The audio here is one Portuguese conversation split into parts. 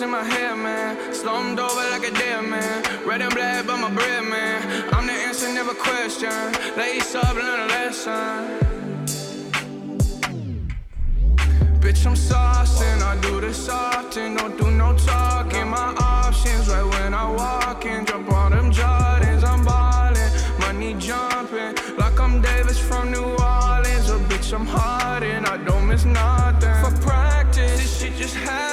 my in my head, man. Slumped over like a dead man. Red and black, but my bread, man. I'm the answer, never question. Lace up, learn a lesson. Bitch, I'm saucing, I do this often, don't do no talking. My options right when I walk in, jump on them Jordans, I'm ballin', money jumping like I'm Davis from New Orleans. A bitch, I'm hard and I don't miss nothing. For practice, this shit just happens.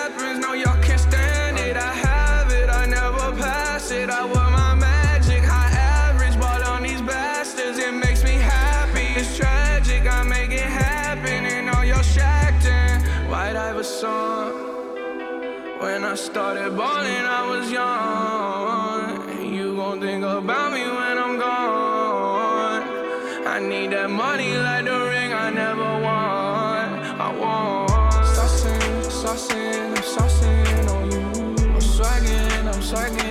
Started balling, I was young. You gon' think about me when I'm gone. I need that money like the ring I never won. I want. Saucing, saucing, I'm on you. I'm swagging, I'm swagging,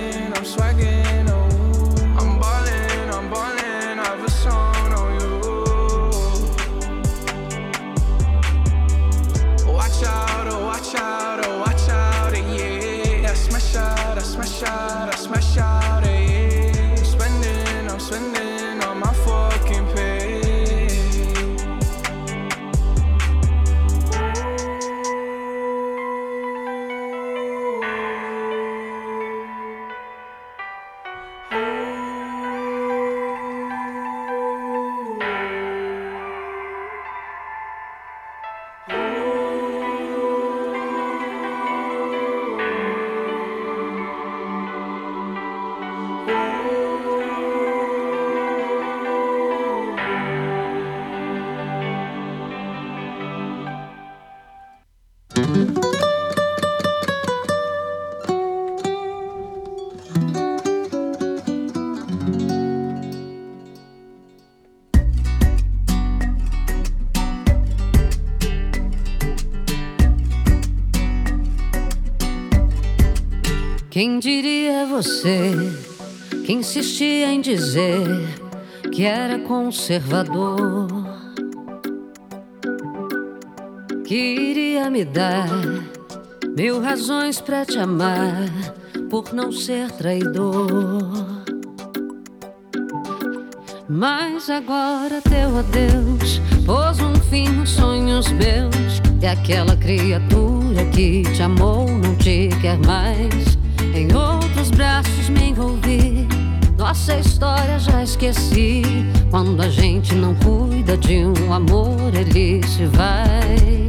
Quem diria você que insistia em dizer que era conservador? Que me dar mil razões pra te amar por não ser traidor. Mas agora teu adeus pôs um fim nos sonhos meus. E aquela criatura que te amou não te quer mais. Em outros braços me envolvi. Nossa história já esqueci. Quando a gente não cuida de um amor, ele se. Vai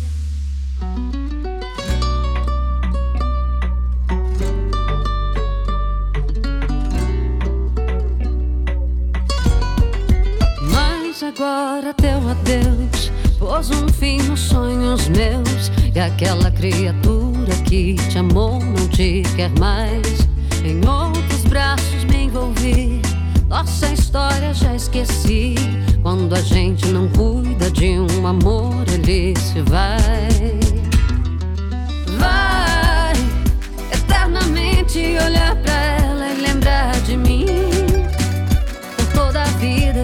Agora teu adeus pôs um fim nos sonhos meus. E aquela criatura que te amou não te quer mais. Em outros braços me envolvi. Nossa história já esqueci. Quando a gente não cuida de um amor, ele se vai. Vai eternamente olhar pra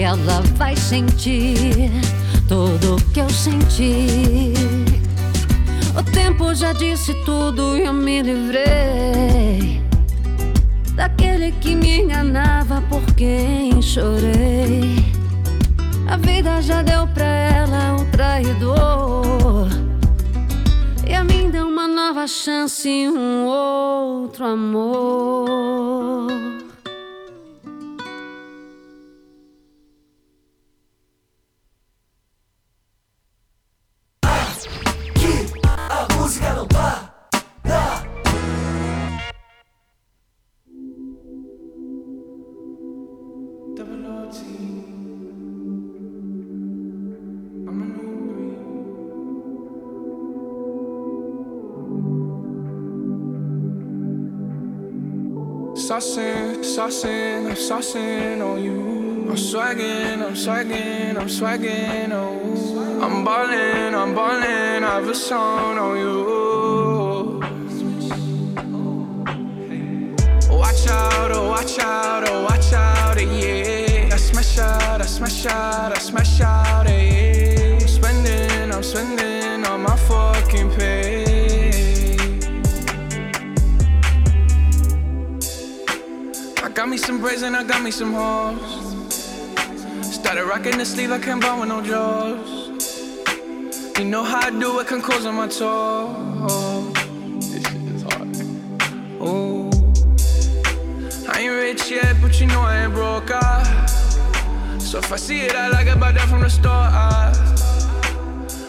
Ela vai sentir tudo que eu senti. O tempo já disse tudo e eu me livrei daquele que me enganava por quem chorei. A vida já deu pra ela o traidor. E a mim deu uma nova chance um outro amor. Saucing, on you. I'm swagging, I'm swagging, I'm swagging, oh. I'm ballin', I'm ballin', I have a song on you. Watch out, oh, watch out, oh, watch out, yeah. I smash out, I smash out, I Got me some braids and I got me some hoes. Started rocking the sleeve, I can't buy with no jaws. You know how I do it, can close on my toes. This shit is hard. Ooh. I ain't rich yet, but you know I ain't broke. Ah. So if I see it, I like it, buy that from the store. Ah.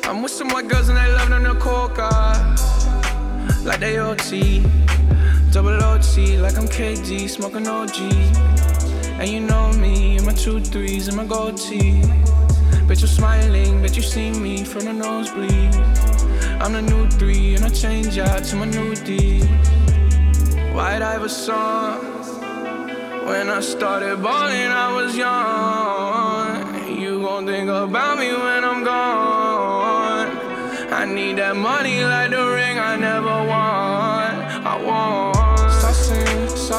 I'm with some white girls and they love them the coca. Ah. Like they OT. Double OT like I'm KD, smoking OG. And you know me, in my two threes and my gold tee. Bet you're smiling, bet you see me from the nosebleed. I'm the new three, and I change out to my new D. White Iverson. When I started balling, I was young. You gon' think about me when I'm gone. I need that money like the ring I never won.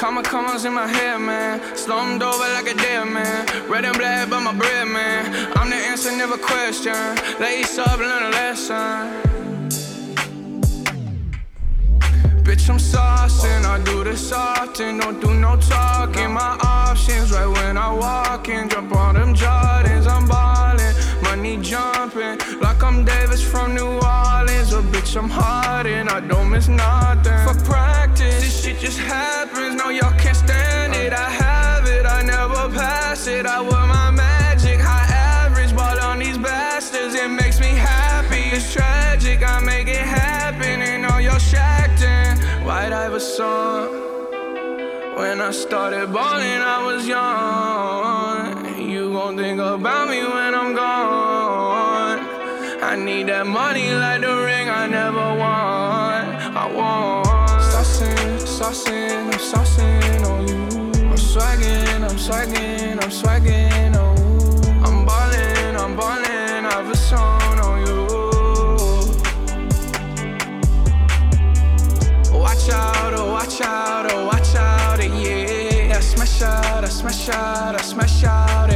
Comma, commas in my head, man. Slumped over like a dead man. Red and black, but my bread, man. I'm the answer, never question. Lace up, learn a lesson. Bitch, I'm saucing. I do this often. Don't do no talking. My options right when I walk in. Jump on them Jordans. I'm ballin'. Money jumping. Like I'm Davis from New Orleans. A bitch, I'm hard and I don't miss nothing. For practice, this shit just happens. No, y'all can't stand it. I have it. I never pass it. I wear my magic. High average. Ball on these bastards. It makes me happy. It's tragic. I make it happen. And all y'all shacked in. White Iverson. When I started balling, I was young. You gon' think about me when I'm gone. I need that money like the ring I never won. I want. Saucing, saucing, I'm saucing on you. I'm swagging, I'm swagging, I'm swagging, oh. I'm ballin', I'm ballin', I've a song on you. Watch out, oh, watch out, oh, watch out, yeah. I smash out, I smash out, I smash out,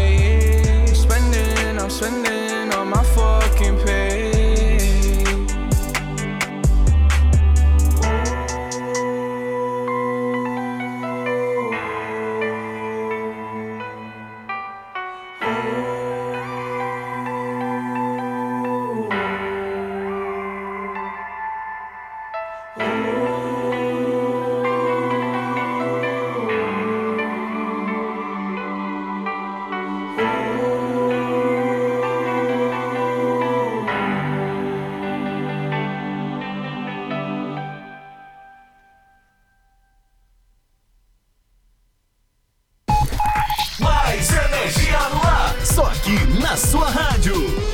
sua rádio.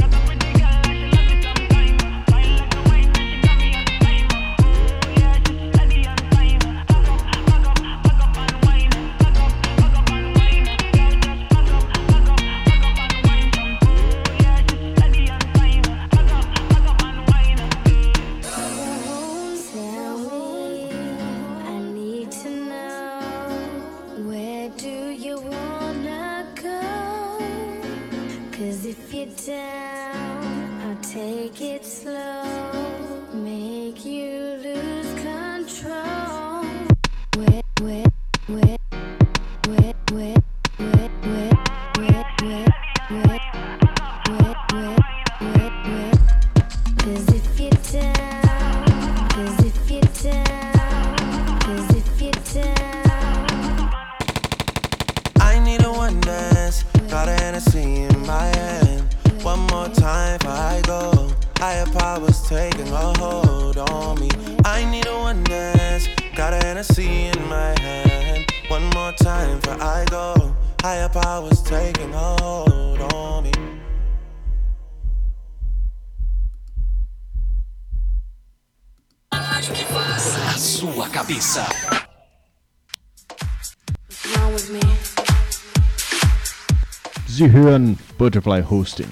Butterfly Hosting.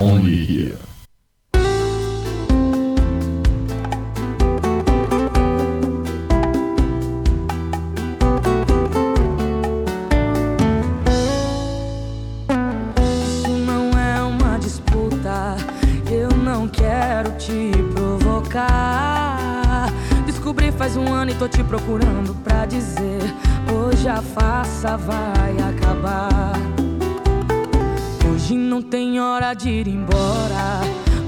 Only here. É faz um ano e tô te procurando pra dizer Hoje a faça vai de ir embora.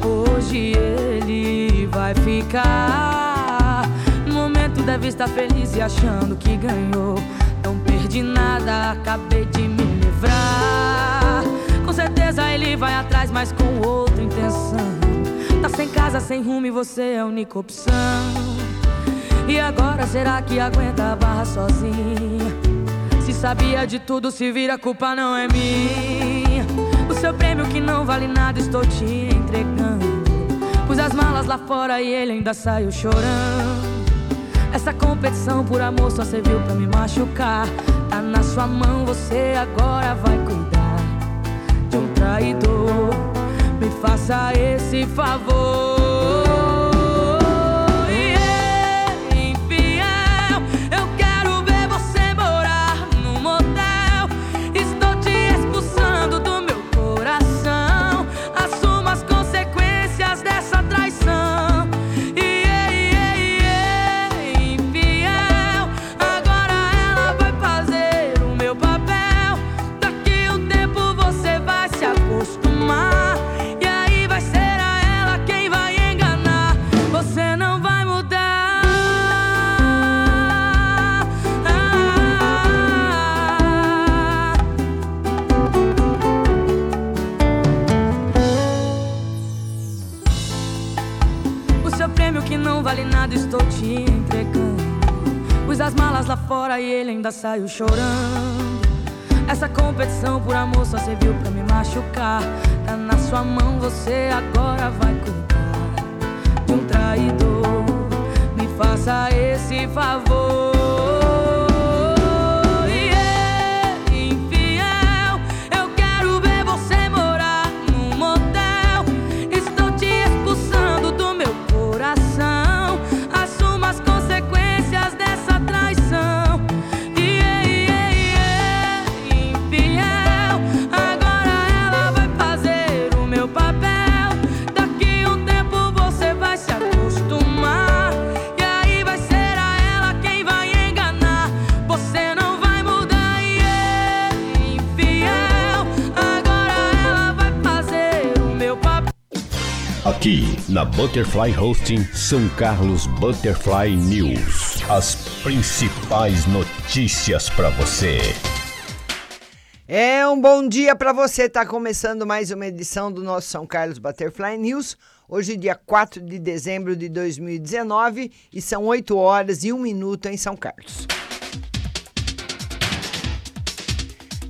Hoje ele vai ficar. No momento deve estar feliz e achando que ganhou. Não perdi nada, acabei de me livrar. Com certeza ele vai atrás, mas com outra intenção. Tá sem casa, sem rumo e você é a única opção. E agora será que aguenta a barra sozinha? Se sabia de tudo, se vira, a culpa não é minha. Seu prêmio que não vale nada, estou te entregando. Pus as malas lá fora e ele ainda saiu chorando. Essa competição por amor só serviu pra me machucar. Tá na sua mão, você agora vai cuidar de um traidor. Me faça esse favor. Ainda saiu chorando. Essa competição por amor só serviu pra me machucar. Tá na sua mão, você agora vai cuidar de um traidor. Me faça esse favor. Na Butterfly Hosting São Carlos Butterfly News. As principais notícias para você. É um bom dia para você. Está começando mais uma edição do nosso São Carlos Butterfly News. Hoje, dia 4 de dezembro de 2019, e são 8 horas e 1 minuto em São Carlos.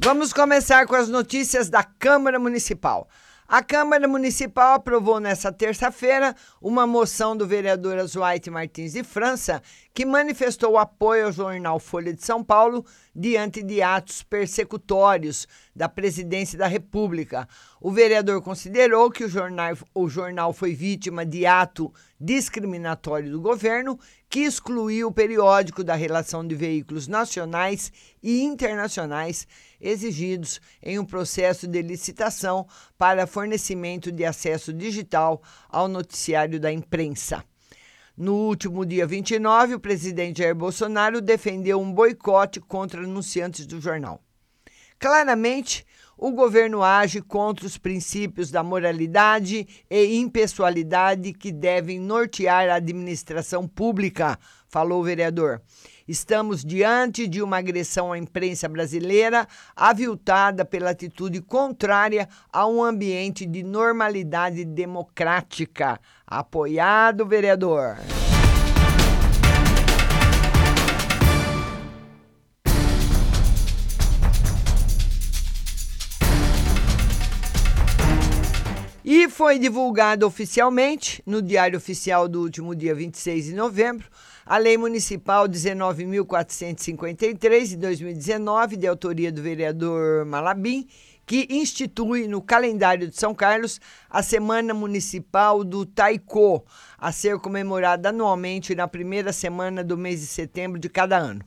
Vamos começar com as notícias da Câmara Municipal. A Câmara Municipal aprovou nesta terça-feira uma moção do vereador Azuaite Martins de França que manifestou apoio ao jornal Folha de São Paulo diante de atos persecutórios da Presidência da República. O vereador considerou que o jornal, o jornal foi vítima de ato discriminatório do governo que excluiu o periódico da relação de veículos nacionais e internacionais exigidos em um processo de licitação para fornecimento de acesso digital ao noticiário da imprensa. No último dia 29, o presidente Jair Bolsonaro defendeu um boicote contra anunciantes do jornal. Claramente, o governo age contra os princípios da moralidade e impessoalidade que devem nortear a administração pública, falou o vereador. Estamos diante de uma agressão à imprensa brasileira, aviltada pela atitude contrária a um ambiente de normalidade democrática. Apoiado, vereador. E foi divulgado oficialmente no Diário Oficial do último dia 26 de novembro a Lei Municipal 19.453 de 2019, de autoria do vereador Malabim, que institui no calendário de São Carlos a Semana Municipal do Taiko, a ser comemorada anualmente na primeira semana do mês de setembro de cada ano.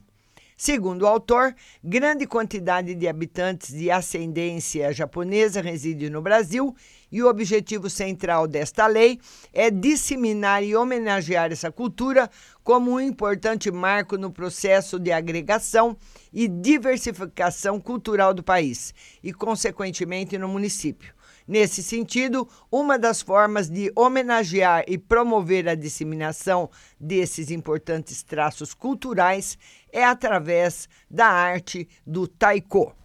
Segundo o autor, grande quantidade de habitantes de ascendência japonesa reside no Brasil e o objetivo central desta lei é disseminar e homenagear essa cultura como um importante marco no processo de agregação e diversificação cultural do país e, consequentemente, no município. Nesse sentido, uma das formas de homenagear e promover a disseminação desses importantes traços culturais é através da arte do taiko.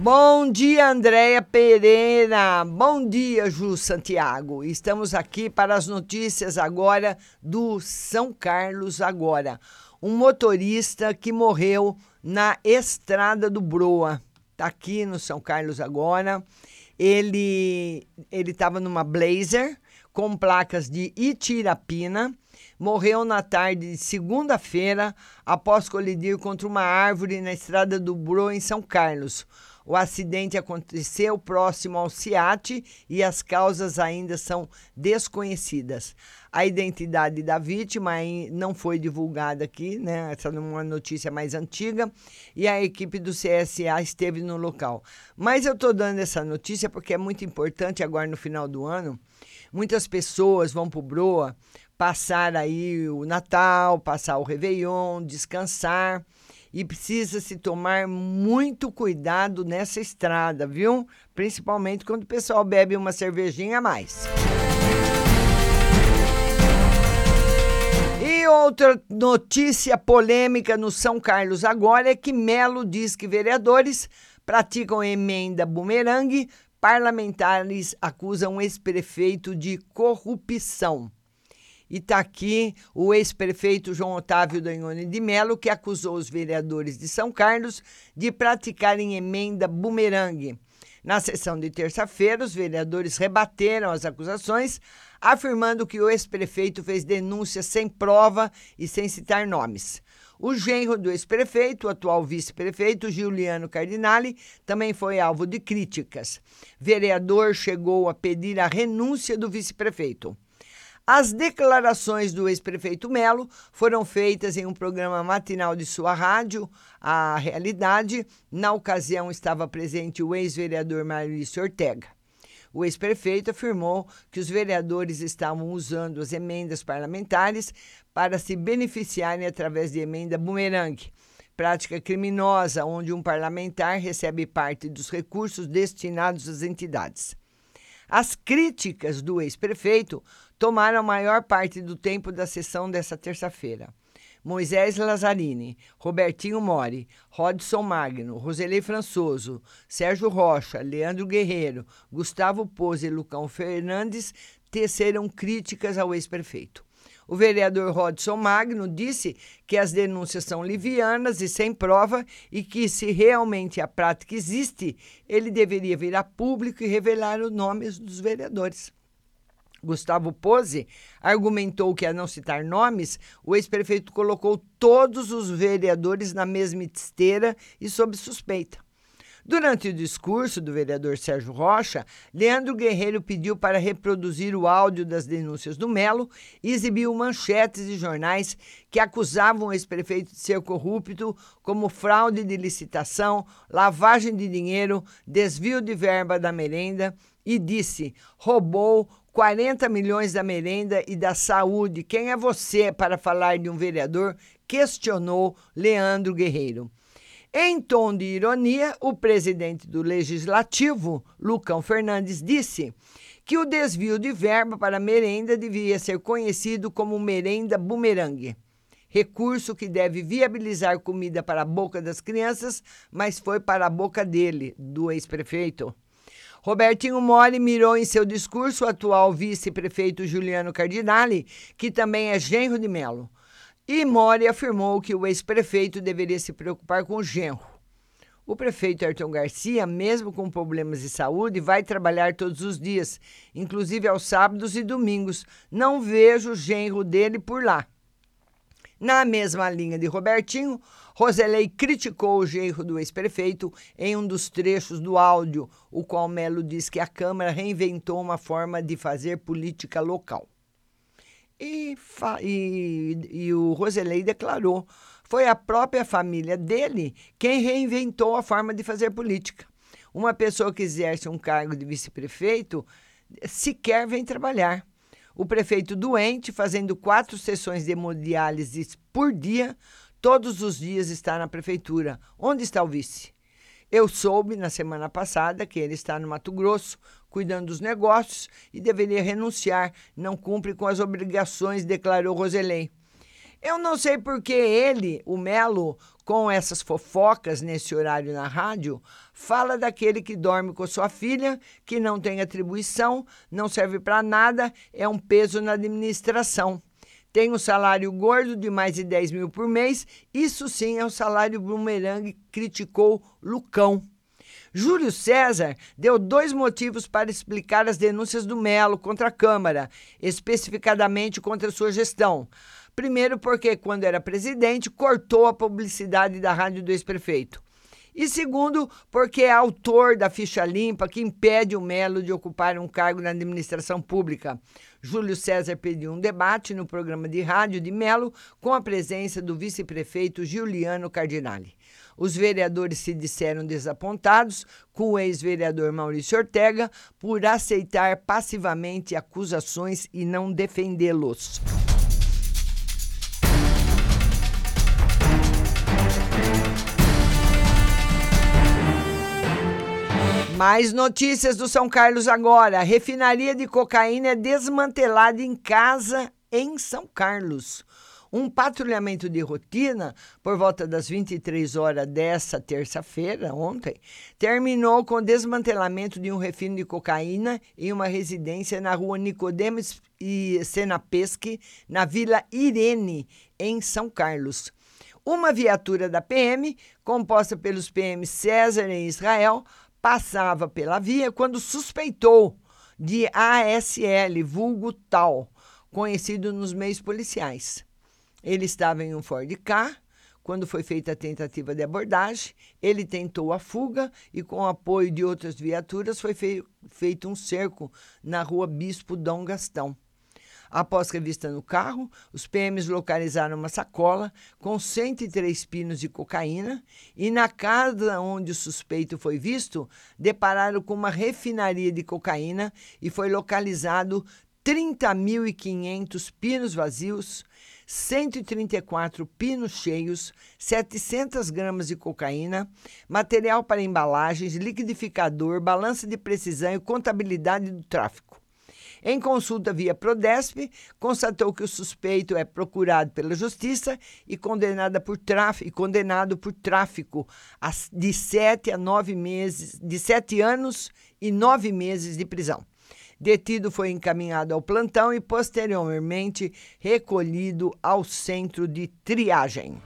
Bom dia, Andréia Pereira. Bom dia, Ju Santiago. Estamos aqui para as notícias agora do São Carlos Agora um motorista que morreu na estrada do Broa. Está aqui no São Carlos agora. Ele ele estava numa Blazer com placas de Itirapina. Morreu na tarde de segunda-feira após colidir contra uma árvore na estrada do Broa em São Carlos. O acidente aconteceu próximo ao CIAT e as causas ainda são desconhecidas. A identidade da vítima não foi divulgada aqui, né? Essa é uma notícia mais antiga. E a equipe do CSA esteve no local. Mas eu estou dando essa notícia porque é muito importante agora no final do ano. Muitas pessoas vão para o Broa passar aí o Natal, passar o Réveillon, descansar e precisa se tomar muito cuidado nessa estrada, viu? Principalmente quando o pessoal bebe uma cervejinha a mais. E outra notícia polêmica no São Carlos agora é que Melo diz que vereadores praticam emenda bumerangue parlamentares acusam ex-prefeito de corrupção. E está aqui o ex-prefeito João Otávio Danhone de Melo, que acusou os vereadores de São Carlos de praticarem emenda bumerangue. Na sessão de terça-feira, os vereadores rebateram as acusações, afirmando que o ex-prefeito fez denúncias sem prova e sem citar nomes. O genro do ex-prefeito, o atual vice-prefeito, Giuliano Cardinali, também foi alvo de críticas. Vereador chegou a pedir a renúncia do vice-prefeito. As declarações do ex-prefeito Melo foram feitas em um programa matinal de sua rádio, A Realidade. Na ocasião estava presente o ex-vereador Maurício Ortega. O ex-prefeito afirmou que os vereadores estavam usando as emendas parlamentares para se beneficiarem através de emenda bumerangue, prática criminosa onde um parlamentar recebe parte dos recursos destinados às entidades. As críticas do ex-prefeito tomaram a maior parte do tempo da sessão dessa terça-feira. Moisés Lazzarini, Robertinho Mori, Rodson Magno, Roselei Françoso, Sérgio Rocha, Leandro Guerreiro, Gustavo Pose e Lucão Fernandes teceram críticas ao ex-prefeito. O vereador Rodson Magno disse que as denúncias são livianas e sem prova e que, se realmente a prática existe, ele deveria vir a público e revelar os nomes dos vereadores. Gustavo Pose argumentou que, a não citar nomes, o ex-prefeito colocou todos os vereadores na mesma esteira e sob suspeita. Durante o discurso do vereador Sérgio Rocha, Leandro Guerreiro pediu para reproduzir o áudio das denúncias do Melo e exibiu manchetes de jornais que acusavam o ex-prefeito de ser corrupto, como fraude de licitação, lavagem de dinheiro, desvio de verba da merenda, e disse: roubou 40 milhões da merenda e da saúde. Quem é você para falar de um vereador? Questionou Leandro Guerreiro. Em tom de ironia, o presidente do Legislativo, Lucão Fernandes, disse que o desvio de verba para merenda devia ser conhecido como merenda bumerangue. Recurso que deve viabilizar comida para a boca das crianças, mas foi para a boca dele, do ex-prefeito. Robertinho Mori mirou em seu discurso o atual vice-prefeito Juliano Cardinali, que também é genro de Melo. E Mori afirmou que o ex-prefeito deveria se preocupar com o genro. O prefeito Ayrton Garcia, mesmo com problemas de saúde, vai trabalhar todos os dias, inclusive aos sábados e domingos. Não vejo o genro dele por lá. Na mesma linha de Robertinho, Roselei criticou o genro do ex-prefeito em um dos trechos do áudio, o qual Melo diz que a Câmara reinventou uma forma de fazer política local. E, e, e o Roselei declarou: foi a própria família dele quem reinventou a forma de fazer política. Uma pessoa que exerce um cargo de vice-prefeito sequer vem trabalhar. O prefeito doente, fazendo quatro sessões de hemodiálise por dia, todos os dias está na prefeitura. Onde está o vice? Eu soube na semana passada que ele está no Mato Grosso, cuidando dos negócios e deveria renunciar. Não cumpre com as obrigações, declarou Roselei. Eu não sei por que ele, o Melo, com essas fofocas nesse horário na rádio, fala daquele que dorme com sua filha, que não tem atribuição, não serve para nada, é um peso na administração tem um salário gordo de mais de 10 mil por mês. Isso sim é um salário bumerangue, criticou Lucão. Júlio César deu dois motivos para explicar as denúncias do Melo contra a Câmara, especificadamente contra sua gestão. Primeiro, porque, quando era presidente, cortou a publicidade da rádio do ex-prefeito. E segundo, porque é autor da ficha limpa que impede o Melo de ocupar um cargo na administração pública. Júlio César pediu um debate no programa de rádio de Melo com a presença do vice-prefeito Giuliano Cardinali. Os vereadores se disseram desapontados com o ex-vereador Maurício Ortega por aceitar passivamente acusações e não defendê-los. Mais notícias do São Carlos agora. Refinaria de cocaína é desmantelada em casa em São Carlos. Um patrulhamento de rotina, por volta das 23 horas dessa terça-feira, ontem, terminou com o desmantelamento de um refino de cocaína em uma residência na rua Nicodemos e Senapesque, na Vila Irene, em São Carlos. Uma viatura da PM, composta pelos PM César e Israel, passava pela via quando suspeitou de ASL, vulgo tal, conhecido nos meios policiais. Ele estava em um Ford K. Quando foi feita a tentativa de abordagem, ele tentou a fuga e, com o apoio de outras viaturas, foi feito um cerco na rua Bispo Dom Gastão. Após revista no carro, os PMs localizaram uma sacola com 103 pinos de cocaína e, na casa onde o suspeito foi visto, depararam com uma refinaria de cocaína e foi localizado 30.500 pinos vazios, 134 pinos cheios, 700 gramas de cocaína, material para embalagens, liquidificador, balança de precisão e contabilidade do tráfico. Em consulta via Prodesp, constatou que o suspeito é procurado pela Justiça e condenado por tráfico, condenado por tráfico de sete a nove meses, de sete anos e nove meses de prisão. Detido foi encaminhado ao plantão e posteriormente recolhido ao centro de triagem.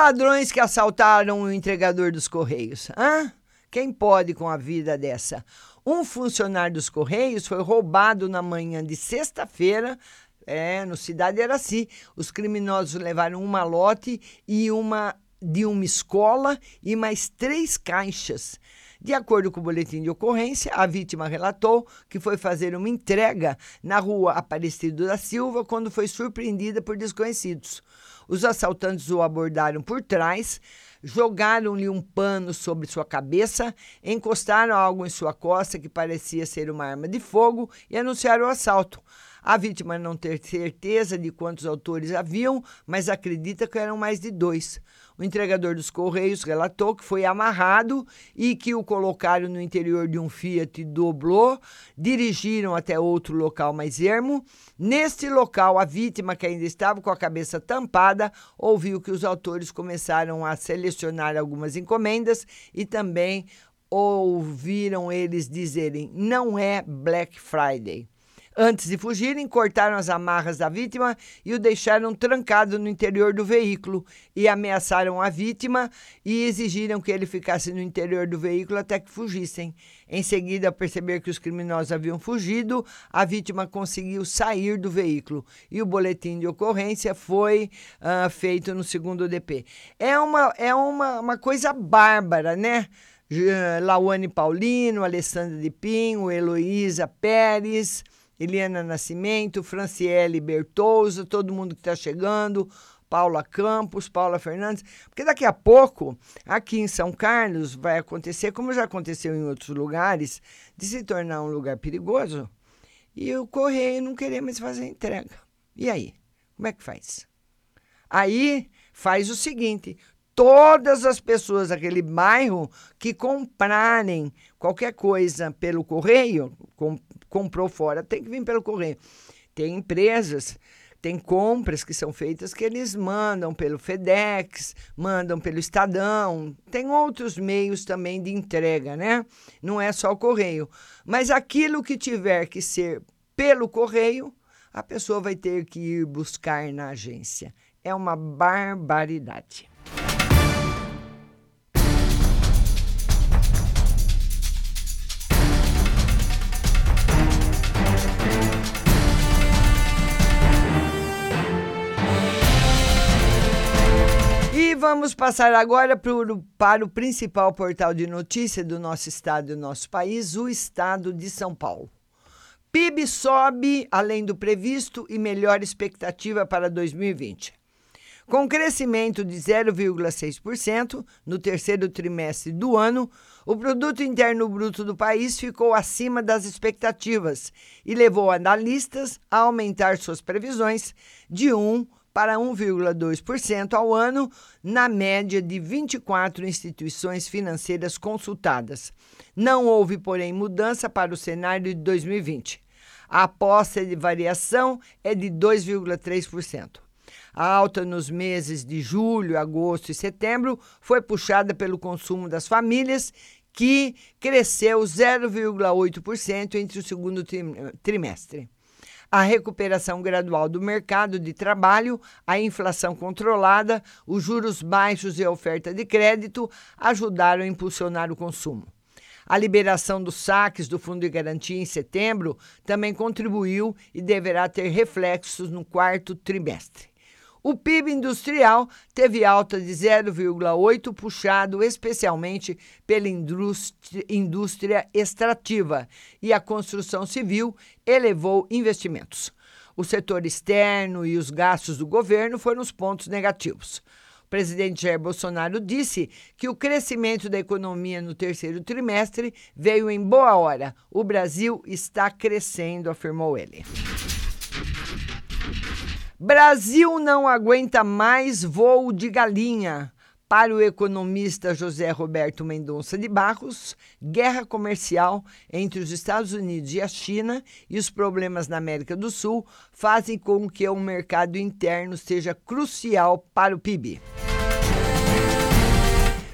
Ladrões que assaltaram o entregador dos Correios? Hã? Quem pode com a vida dessa? Um funcionário dos Correios foi roubado na manhã de sexta-feira. É, no Cidade era assim. Os criminosos levaram um malote e uma de uma escola e mais três caixas. De acordo com o boletim de ocorrência, a vítima relatou que foi fazer uma entrega na rua Aparecido da Silva quando foi surpreendida por desconhecidos. Os assaltantes o abordaram por trás, jogaram-lhe um pano sobre sua cabeça, encostaram algo em sua costa que parecia ser uma arma de fogo e anunciaram o assalto. A vítima não tem certeza de quantos autores haviam, mas acredita que eram mais de dois. O entregador dos Correios relatou que foi amarrado e que o colocaram no interior de um Fiat Doblô, dirigiram até outro local mais ermo. Neste local, a vítima, que ainda estava com a cabeça tampada, ouviu que os autores começaram a selecionar algumas encomendas e também ouviram eles dizerem: não é Black Friday. Antes de fugirem, cortaram as amarras da vítima e o deixaram trancado no interior do veículo e ameaçaram a vítima e exigiram que ele ficasse no interior do veículo até que fugissem. Em seguida, ao perceber que os criminosos haviam fugido, a vítima conseguiu sair do veículo e o boletim de ocorrência foi uh, feito no segundo DP. É uma, é uma, uma coisa bárbara, né? Lauane Paulino, Alessandra de Pinho, Heloísa Pérez. Eliana Nascimento, Franciele Bertouza, todo mundo que está chegando, Paula Campos, Paula Fernandes, porque daqui a pouco, aqui em São Carlos, vai acontecer, como já aconteceu em outros lugares, de se tornar um lugar perigoso e o correio não querer mais fazer entrega. E aí? Como é que faz? Aí faz o seguinte: todas as pessoas daquele bairro que comprarem qualquer coisa pelo correio, com, comprou fora, tem que vir pelo correio. Tem empresas, tem compras que são feitas que eles mandam pelo FedEx, mandam pelo Estadão, tem outros meios também de entrega, né? Não é só o correio. Mas aquilo que tiver que ser pelo correio, a pessoa vai ter que ir buscar na agência. É uma barbaridade. Vamos passar agora pro, para o principal portal de notícia do nosso estado e do nosso país, o estado de São Paulo. PIB sobe além do previsto e melhor expectativa para 2020. Com crescimento de 0,6% no terceiro trimestre do ano, o produto interno bruto do país ficou acima das expectativas e levou analistas a aumentar suas previsões de 1 para 1,2% ao ano, na média de 24 instituições financeiras consultadas. Não houve, porém, mudança para o cenário de 2020. A aposta de variação é de 2,3%. A alta nos meses de julho, agosto e setembro foi puxada pelo consumo das famílias, que cresceu 0,8% entre o segundo trimestre. A recuperação gradual do mercado de trabalho, a inflação controlada, os juros baixos e a oferta de crédito ajudaram a impulsionar o consumo. A liberação dos saques do Fundo de Garantia em setembro também contribuiu e deverá ter reflexos no quarto trimestre. O PIB industrial teve alta de 0,8, puxado especialmente pela indústria extrativa, e a construção civil elevou investimentos. O setor externo e os gastos do governo foram os pontos negativos. O presidente Jair Bolsonaro disse que o crescimento da economia no terceiro trimestre veio em boa hora. O Brasil está crescendo, afirmou ele. Brasil não aguenta mais voo de galinha. Para o economista José Roberto Mendonça de Barros, guerra comercial entre os Estados Unidos e a China e os problemas na América do Sul fazem com que o mercado interno seja crucial para o PIB.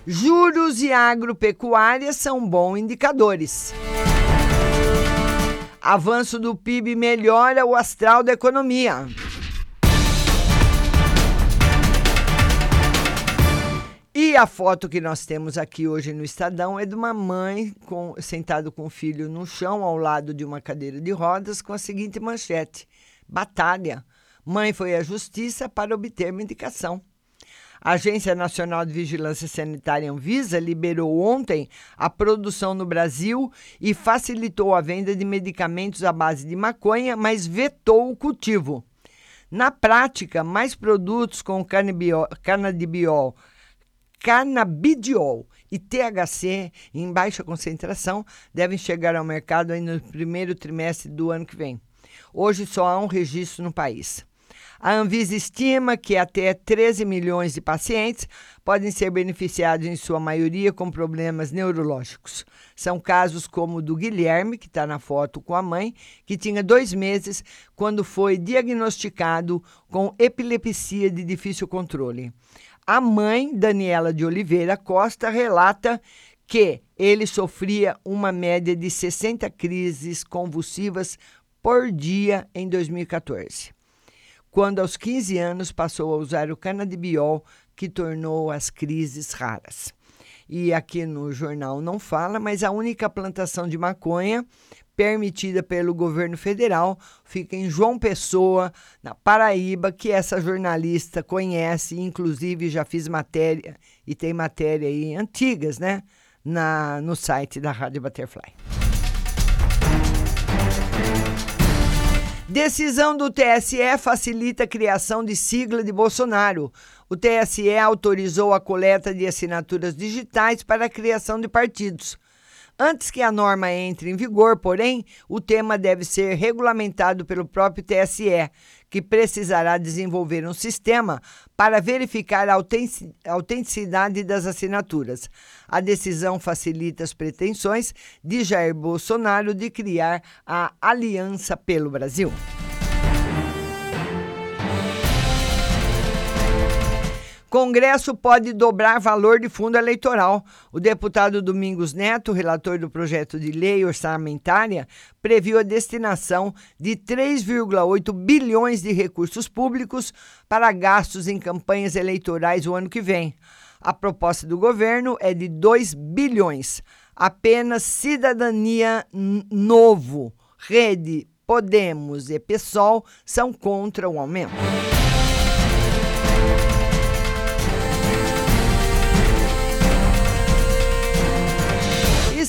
Juros e agropecuária são bons indicadores. Avanço do PIB melhora o astral da economia. E a foto que nós temos aqui hoje no Estadão é de uma mãe com, sentado com o filho no chão, ao lado de uma cadeira de rodas, com a seguinte manchete: Batalha. Mãe foi à justiça para obter medicação. A Agência Nacional de Vigilância Sanitária Anvisa liberou ontem a produção no Brasil e facilitou a venda de medicamentos à base de maconha, mas vetou o cultivo. Na prática, mais produtos com canabidiol canabidiol e THC em baixa concentração devem chegar ao mercado ainda no primeiro trimestre do ano que vem. Hoje só há um registro no país. A Anvisa estima que até 13 milhões de pacientes podem ser beneficiados, em sua maioria, com problemas neurológicos. São casos como o do Guilherme, que está na foto com a mãe, que tinha dois meses quando foi diagnosticado com epilepsia de difícil controle. A mãe, Daniela de Oliveira Costa, relata que ele sofria uma média de 60 crises convulsivas por dia em 2014, quando aos 15 anos passou a usar o canabidiol, que tornou as crises raras. E aqui no jornal não fala, mas a única plantação de maconha permitida pelo governo federal, fica em João Pessoa, na Paraíba, que essa jornalista conhece, inclusive já fiz matéria e tem matéria aí antigas, né, na no site da Rádio Butterfly. Decisão do TSE facilita a criação de sigla de Bolsonaro. O TSE autorizou a coleta de assinaturas digitais para a criação de partidos. Antes que a norma entre em vigor, porém, o tema deve ser regulamentado pelo próprio TSE, que precisará desenvolver um sistema para verificar a autenticidade das assinaturas. A decisão facilita as pretensões de Jair Bolsonaro de criar a Aliança pelo Brasil. Congresso pode dobrar valor de fundo eleitoral. O deputado Domingos Neto, relator do projeto de lei orçamentária, previu a destinação de 3,8 bilhões de recursos públicos para gastos em campanhas eleitorais o ano que vem. A proposta do governo é de 2 bilhões. Apenas Cidadania Novo, Rede, Podemos e PSOL são contra o aumento.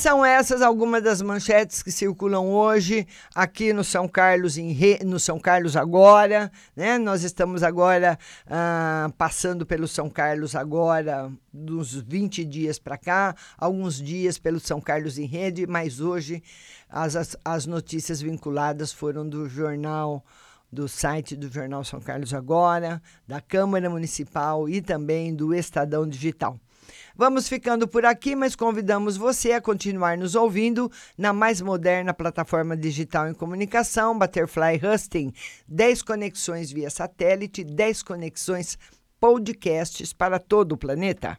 São essas algumas das manchetes que circulam hoje aqui no São Carlos em Re... no São Carlos agora, né? Nós estamos agora ah, passando pelo São Carlos agora dos 20 dias para cá, alguns dias pelo São Carlos em Rede, mas hoje as, as, as notícias vinculadas foram do jornal do site do Jornal São Carlos Agora, da Câmara Municipal e também do Estadão Digital. Vamos ficando por aqui, mas convidamos você a continuar nos ouvindo na mais moderna plataforma digital em comunicação, Butterfly Husting. 10 conexões via satélite, 10 conexões podcasts para todo o planeta.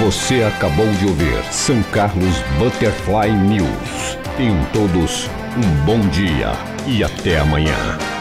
Você acabou de ouvir São Carlos Butterfly News. Tenham todos um bom dia e até amanhã.